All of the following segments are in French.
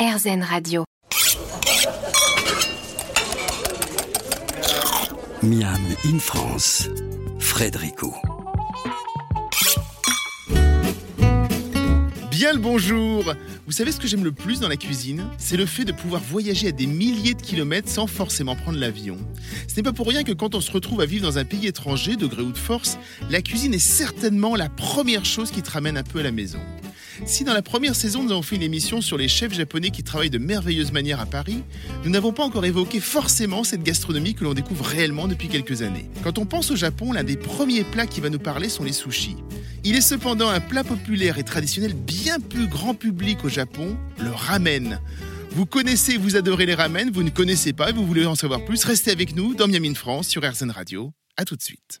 RZN Radio. Miam in France, Frédérico. Bien le bonjour Vous savez ce que j'aime le plus dans la cuisine? C'est le fait de pouvoir voyager à des milliers de kilomètres sans forcément prendre l'avion. Ce n'est pas pour rien que quand on se retrouve à vivre dans un pays étranger, de gré ou de force, la cuisine est certainement la première chose qui te ramène un peu à la maison. Si dans la première saison nous avons fait une émission sur les chefs japonais qui travaillent de merveilleuse manière à Paris, nous n'avons pas encore évoqué forcément cette gastronomie que l'on découvre réellement depuis quelques années. Quand on pense au Japon, l'un des premiers plats qui va nous parler sont les sushis. Il est cependant un plat populaire et traditionnel bien plus grand public au Japon, le ramen. Vous connaissez, vous adorez les ramen, vous ne connaissez pas et vous voulez en savoir plus, restez avec nous dans Miami France sur RZN Radio. A tout de suite.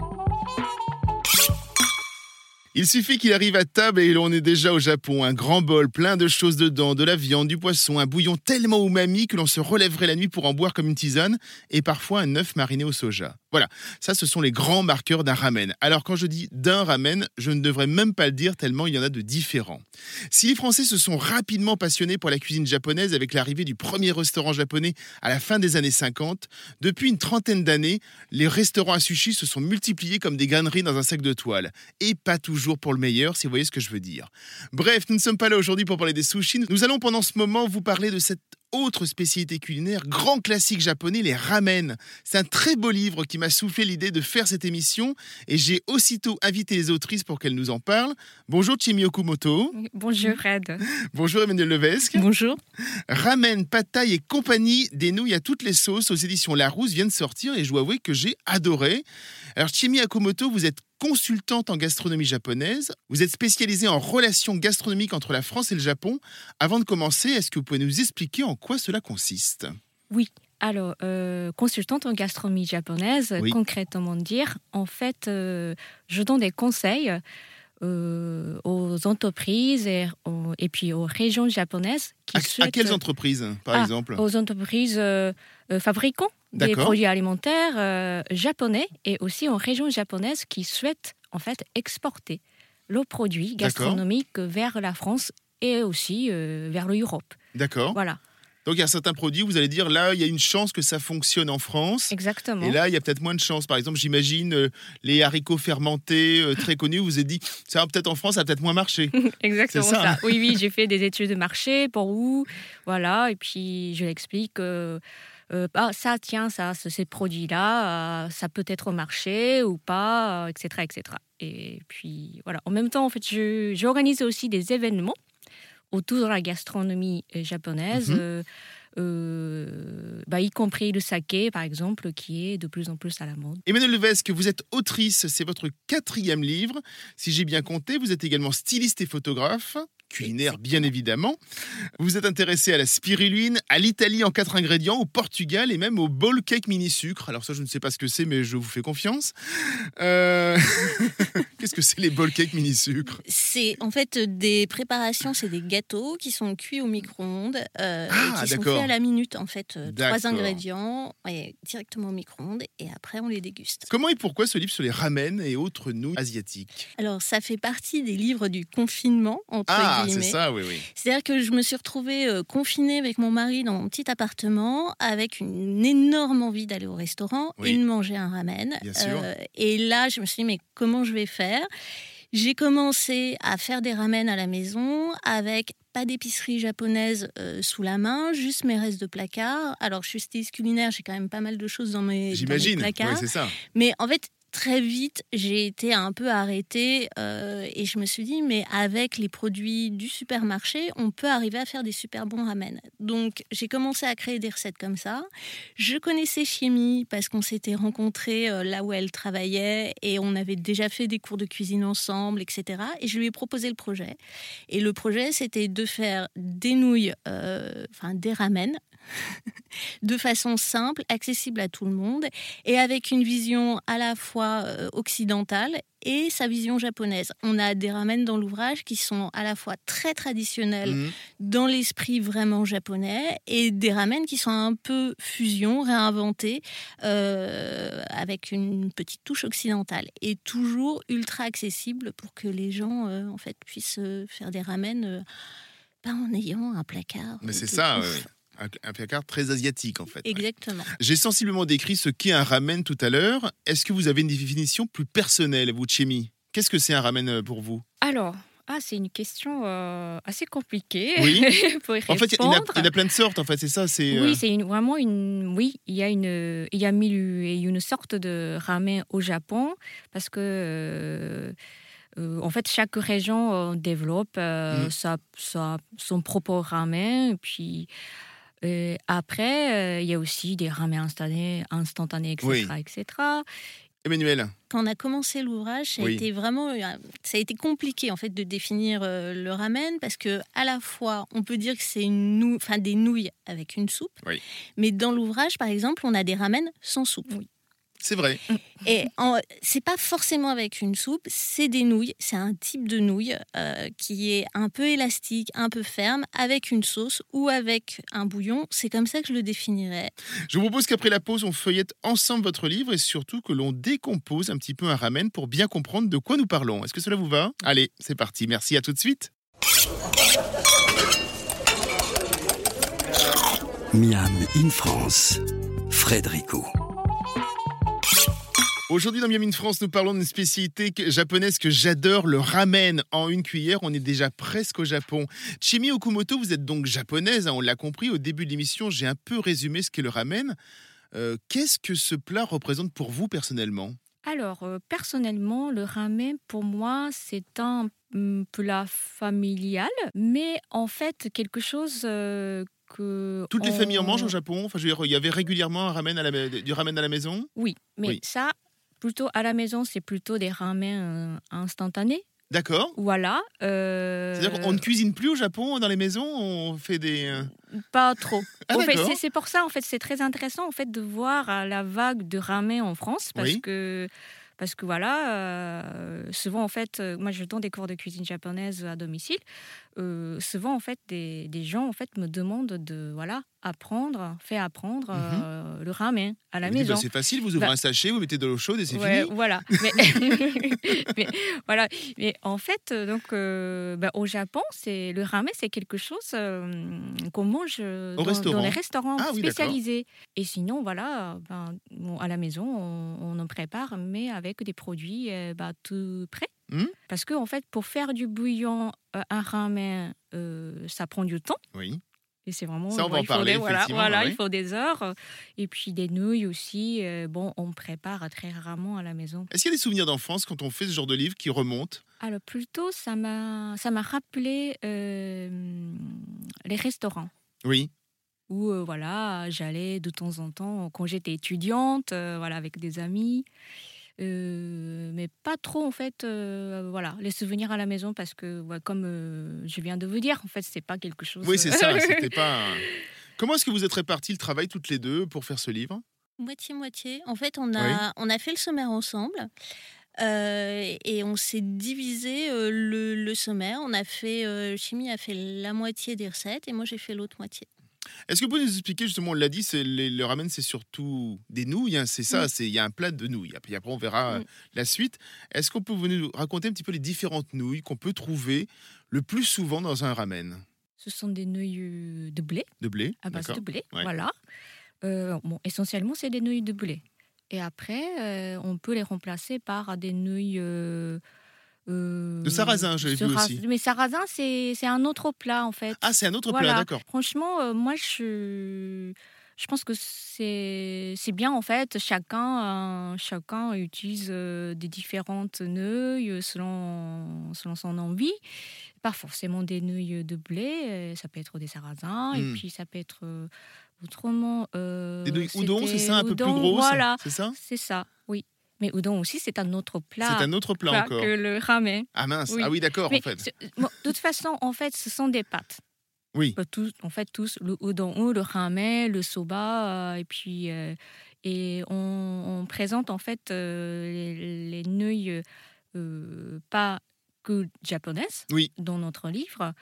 Il suffit qu'il arrive à table et l'on est déjà au Japon. Un grand bol, plein de choses dedans, de la viande, du poisson, un bouillon tellement umami que l'on se relèverait la nuit pour en boire comme une tisane, et parfois un œuf mariné au soja. Voilà, ça ce sont les grands marqueurs d'un ramen. Alors quand je dis d'un ramen, je ne devrais même pas le dire tellement il y en a de différents. Si les Français se sont rapidement passionnés pour la cuisine japonaise avec l'arrivée du premier restaurant japonais à la fin des années 50, depuis une trentaine d'années, les restaurants à sushi se sont multipliés comme des graneries dans un sac de toile. Et pas toujours pour le meilleur, si vous voyez ce que je veux dire. Bref, nous ne sommes pas là aujourd'hui pour parler des sushis. Nous allons pendant ce moment vous parler de cette autre spécialité culinaire, grand classique japonais, les ramen. C'est un très beau livre qui m'a soufflé l'idée de faire cette émission et j'ai aussitôt invité les autrices pour qu'elles nous en parlent. Bonjour Chimi Okumoto. Bonjour Fred. Bonjour Emmanuel Levesque. Bonjour. Ramen, pataille et compagnie, des nouilles à toutes les sauces aux éditions Larousse viennent de sortir et je dois avouer que j'ai adoré. Alors Chimi Akumoto, vous êtes consultante en gastronomie japonaise. Vous êtes spécialisée en relations gastronomiques entre la France et le Japon. Avant de commencer, est-ce que vous pouvez nous expliquer en quoi cela consiste? Oui. Alors, euh, consultante en gastronomie japonaise, Oui. concrètement dire, en fait, euh, je donne des conseils euh, aux entreprises et, aux- et puis aux régions japonaises qui à, à souhaitent... quelles entreprises, par Ah, exemple? Aux entreprises fabricants des produits alimentaires japonais et aussi aux régions japonaises qui souhaitent en fait exporter leurs produits gastronomiques vers la France et aussi vers l'Europe. D'accord. Voilà, Donc il y a certains produits, vous allez dire là, il y a une chance que ça fonctionne en France. exactement. Et là, il y a peut-être moins de chance. Par exemple, j'imagine euh, les haricots fermentés euh, très connus. Vous êtes dit, ça va peut-être en France, ça va peut-être moins marcher. Exactement ça, ça. hein Oui, oui, j'ai fait des études de marché pour où, voilà, et puis je l'explique. euh, euh, ah, ça, tiens, ça, ce- ces produits-là, ça peut être au marché ou pas, etc., etc. Et puis voilà. En même temps, en fait, j'organise aussi des événements autour de la gastronomie euh, japonaise. Mhm. euh, euh, bah, y compris le saké, par exemple, qui est de plus en plus à la mode. Emmanuel Levesque, vous êtes autrice, c'est votre quatrième livre. Si j'ai bien compté, vous êtes également styliste et photographe, culinaire bien évidemment. Vous êtes intéressé à la spiruline, à l'Italie en quatre ingrédients, au Portugal et même au bowl cake mini sucre. Alors ça, je ne sais pas ce que c'est, mais je vous fais confiance. Euh, Qu'est-ce que c'est les bowl cake mini sucre? C'est en fait des préparations, c'est des gâteaux qui sont cuits au micro-ondes euh, Ah, et qui sont faits à la minute en fait. Euh, Trois ingrédients et directement au micro-ondes et après on les déguste. Comment et pourquoi ce livre sur les ramen et autres nouilles asiatiques? Alors ça fait partie des livres du confinement entre Ah, c'est guillemets. ça, oui, oui. C'est-à-dire que je me suis retrouvée euh, confinée avec mon mari dans mon petit appartement avec une énorme envie d'aller au restaurant Oui. et de manger un ramen. Bien sûr. et là, je me suis dit, mais comment je vais faire? J'ai commencé à faire des ramen à la maison avec pas d'épicerie japonaise euh, sous la main, juste mes restes de placard. Alors, je suis styliste culinaire, j'ai quand même pas mal de choses dans mes, dans mes J'imagine. Placards. c'est ça. Mais en fait, très vite, j'ai été un peu arrêtée euh, et je me suis dit, mais avec les produits du supermarché, on peut arriver à faire des super bons ramen. Donc, j'ai commencé à créer des recettes comme ça. Je connaissais Chimie parce qu'on s'était rencontrés euh, là où elle travaillait et on avait déjà fait des cours de cuisine ensemble, etc. Et je lui ai proposé le projet. Et le projet, c'était de faire des nouilles, euh, enfin des ramen de façon simple, accessible à tout le monde, et avec une vision à la fois euh, occidentale et sa vision japonaise. On a des ramen dans l'ouvrage qui sont à la fois très traditionnels Mhm. dans l'esprit vraiment japonais et des ramen qui sont un peu fusion, réinventés euh, avec une petite touche occidentale et toujours ultra accessible pour que les gens euh, en fait puissent faire des ramen euh, pas en ayant un placard. Mais c'est ça. Un, placard très asiatique en fait. ouais. Exactement. J'ai sensiblement décrit ce qu'est un ramen tout à l'heure. Est-ce que vous avez une définition plus personnelle, vous, Chemi Qu'est-ce que c'est un ramen euh, pour vous? Alors, ah, c'est une question euh, assez compliquée Oui. pour y En fait, il y, en a- il y a plein de sortes, en fait, c'est ça c'est, euh, Oui, c'est une- vraiment une. Oui, il y a une, il y a mille- une sorte de ramen au Japon parce que. euh, euh, en fait, chaque région euh, développe euh, Mhm. sa, sa- son propre ramen. Puis euh, après, euh, il y a aussi des ramen instantanés, instantanés etc., Oui. etc. Emmanuel Quand on a commencé l'ouvrage, ça a Oui. été vraiment, euh, ça a été compliqué en fait de définir euh, le ramen parce que à la fois on peut dire que c'est une nou- enfin des nouilles avec une soupe, Oui. mais dans l'ouvrage par exemple on a des ramen sans soupe. C'est vrai. Et en- c'est pas forcément avec une soupe, c'est des nouilles, c'est un type de nouille euh, qui est un peu élastique, un peu ferme, avec une sauce ou avec un bouillon. C'est comme ça que je le définirais. Je vous propose qu'après la pause, on feuillette ensemble votre livre et surtout que l'on décompose un petit peu un ramen pour bien comprendre de quoi nous parlons. Est-ce que cela vous va? Allez, c'est parti. Merci, à tout de suite. Miam in France, Frédérico. Aujourd'hui dans Miami in France, nous parlons d'une spécialité japonaise que j'adore, le ramen en une cuillère. On est déjà presque au Japon. Chimi Okumoto, vous êtes donc japonaise, hein, on l'a compris. Au début de l'émission, j'ai un peu résumé ce qu'est le ramen. Euh, Qu'est-ce que ce plat représente pour vous personnellement? Alors, euh, personnellement, le ramen, pour moi, c'est un hum, plat familial, mais en fait, quelque chose euh, que. Toutes les familles en mangent au Japon? Enfin, je veux dire, il y avait régulièrement un ramen à la, du ramen à la maison? Oui, mais Oui. ça, plutôt à la maison, c'est plutôt des ramen euh, instantanés. D'accord. Voilà. euh, C'est-à-dire qu'on ne cuisine plus au Japon dans les maisons On fait des. euh, Pas trop. Ah, c'est- pour ça, en fait, c'est très intéressant en fait de voir euh, la vague de ramen en France parce Oui. que parce que voilà, euh, souvent en fait, euh, moi je donne des cours de cuisine japonaise à domicile. euh, souvent en fait, des, des gens en fait me demandent de voilà apprendre, faire apprendre euh, le ramen à la Mhm. vous bah, maison. c'est facile, vous ouvrez Bah- un sachet, vous mettez de l'eau chaude et c'est Ouais, fini. Voilà. Mais, mais voilà. Mais en fait, euh, donc, euh, bah, au Japon, c'est le ramen, c'est quelque chose euh, qu'on mange dans, les restaurants Ah oui, spécialisés. Et sinon, voilà, ben, bon, à la maison, on, on en prépare, mais avec des produits tout prêts. Hmm. Parce que en fait, pour faire du bouillon, un ramen, ça prend du temps. Oui. Et c'est vraiment. Ça, on va en parler, des- voilà, il faut des heures. Et puis des nouilles aussi. euh, bon, on prépare très rarement à la maison. Est-ce qu'il y a des souvenirs d'enfance quand on fait ce genre de livre qui remontent? Alors plutôt, ça m'a, ça m'a rappelé euh, les restaurants Oui. où euh, voilà, j'allais de temps en temps quand j'étais étudiante, euh, voilà, avec des amis. Euh, mais pas trop en fait euh, voilà les souvenirs à la maison parce que ouais, comme euh, je viens de vous dire en fait c'est pas quelque chose Oui, c'est ça. C'était pas. un- Comment est-ce que vous êtes répartis le travail toutes les deux pour faire ce livre? Moitié-moitié. En fait, on a, on a fait le sommaire ensemble. euh, et on s'est divisé euh, le, le sommaire. On a fait, euh, Chimie a fait la moitié des recettes et moi j'ai fait l'autre moitié. Est-ce que vous pouvez nous expliquer justement, on l'a dit, les- le ramen, c'est surtout des nouilles, hein, c'est ça, c'est il y a un plat de nouilles. Après, après, on verra euh, la suite. Est-ce qu'on peut vous nous raconter un petit peu les différentes nouilles qu'on peut trouver le plus souvent dans un ramen? Ce sont des nouilles euh, de blé de blé à base de blé. Ouais. Voilà. Euh, bon, essentiellement, c'est des nouilles de blé. Et après, euh, on peut les remplacer par des nouilles. euh, euh, De sarrasin, j'avais vu aussi. Mais sarrasin, c'est un autre plat, en fait. Ah, c'est un autre Voilà. plat, d'accord. Franchement, euh, moi, je, je pense que c'est bien, en fait. Chacun, euh, chacun utilise euh, des différentes nouilles selon, selon son envie. Pas forcément des nouilles de blé, ça peut être des sarrasins, et puis ça peut être autrement. Des nouilles c'est ça, un peu plus grosses Voilà, C'est ça? C'est ça, oui. Mais udon aussi, c'est un autre plat, C'est un autre plat plat encore. que le ramen. Ah mince, Oui. ah oui, d'accord, en fait. bon, de toute façon, en fait, ce sont des pâtes. Oui. Tous, en fait, tous, le udon, le ramen, le soba, euh, et puis euh, et on, on présente en fait euh, les, les nouilles pas que japonaises Oui. dans notre livre.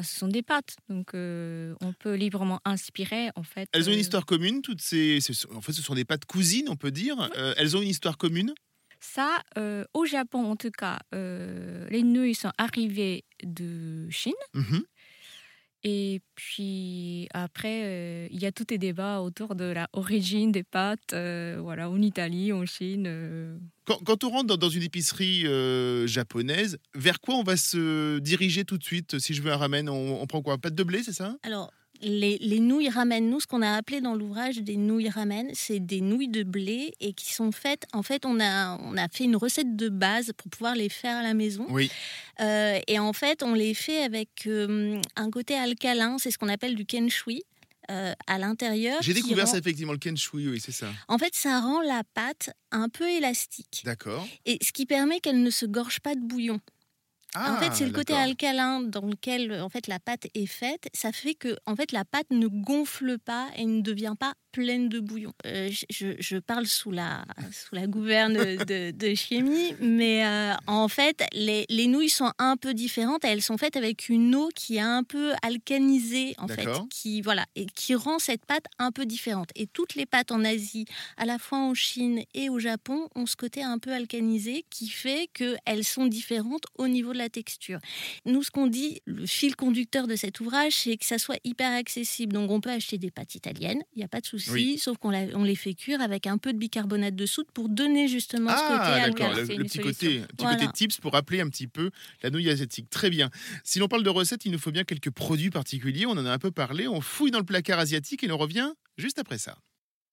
Ce sont des pâtes, donc euh, on peut librement inspirer en fait. Elles ont une euh, histoire commune, toutes ces. En fait, ce sont des pâtes cousines, on peut dire. Euh, elles ont une histoire commune? Ça, euh, au Japon en tout cas, les nouilles sont arrivées de Chine. Mhm. Et puis après, euh, il y a tout les débats autour de la origine des pâtes, euh, voilà, en Italie, en Chine. euh. Quand, quand on rentre dans, dans une épicerie euh, japonaise, vers quoi on va se diriger tout de suite Si je veux un ramen, on, on prend quoi? Pâte de blé, c'est ça? Alors, les, les nouilles ramen, nous, ce qu'on a appelé dans l'ouvrage des nouilles ramen, c'est des nouilles de blé et qui sont faites. En fait, on a, on a fait une recette de base pour pouvoir les faire à la maison. Oui. Euh, et en fait, on les fait avec euh, un côté alcalin, c'est ce qu'on appelle du kenshui. euh, à l'intérieur. J'ai découvert rend- ça effectivement, le kenshui, oui, c'est ça. En fait, ça rend la pâte un peu élastique. D'accord. Et ce qui permet qu'elle ne se gorge pas de bouillon. En fait, c'est le côté Ah, alcalin dans lequel en fait la pâte est faite. Ça fait que en fait la pâte ne gonfle pas et ne devient pas pleine de bouillon. Euh, je- parle sous la sous la gouverne de, de chimie, mais euh, en fait les, les nouilles sont un peu différentes. Elles sont faites avec une eau qui est un peu alcanisée en fait, qui voilà et qui rend cette pâte un peu différente. Et toutes les pâtes en Asie, à la fois en Chine et au Japon, ont ce côté un peu alcanisé qui fait qu'elles sont différentes au niveau de la texture. Nous, ce qu'on dit, le fil conducteur de cet ouvrage, c'est que ça soit hyper accessible. Donc, on peut acheter des pâtes italiennes, il n'y a pas de souci, Oui. sauf qu'on on les fait cuire avec un peu de bicarbonate de soude pour donner justement ce côté Ah, d'accord, alcalin. le, le petit côté, petit Voilà. côté tips pour rappeler un petit peu la nouille asiatique. Très bien. Si l'on parle de recettes, il nous faut bien quelques produits particuliers. On en a un peu parlé. On fouille dans le placard asiatique et on revient juste après ça.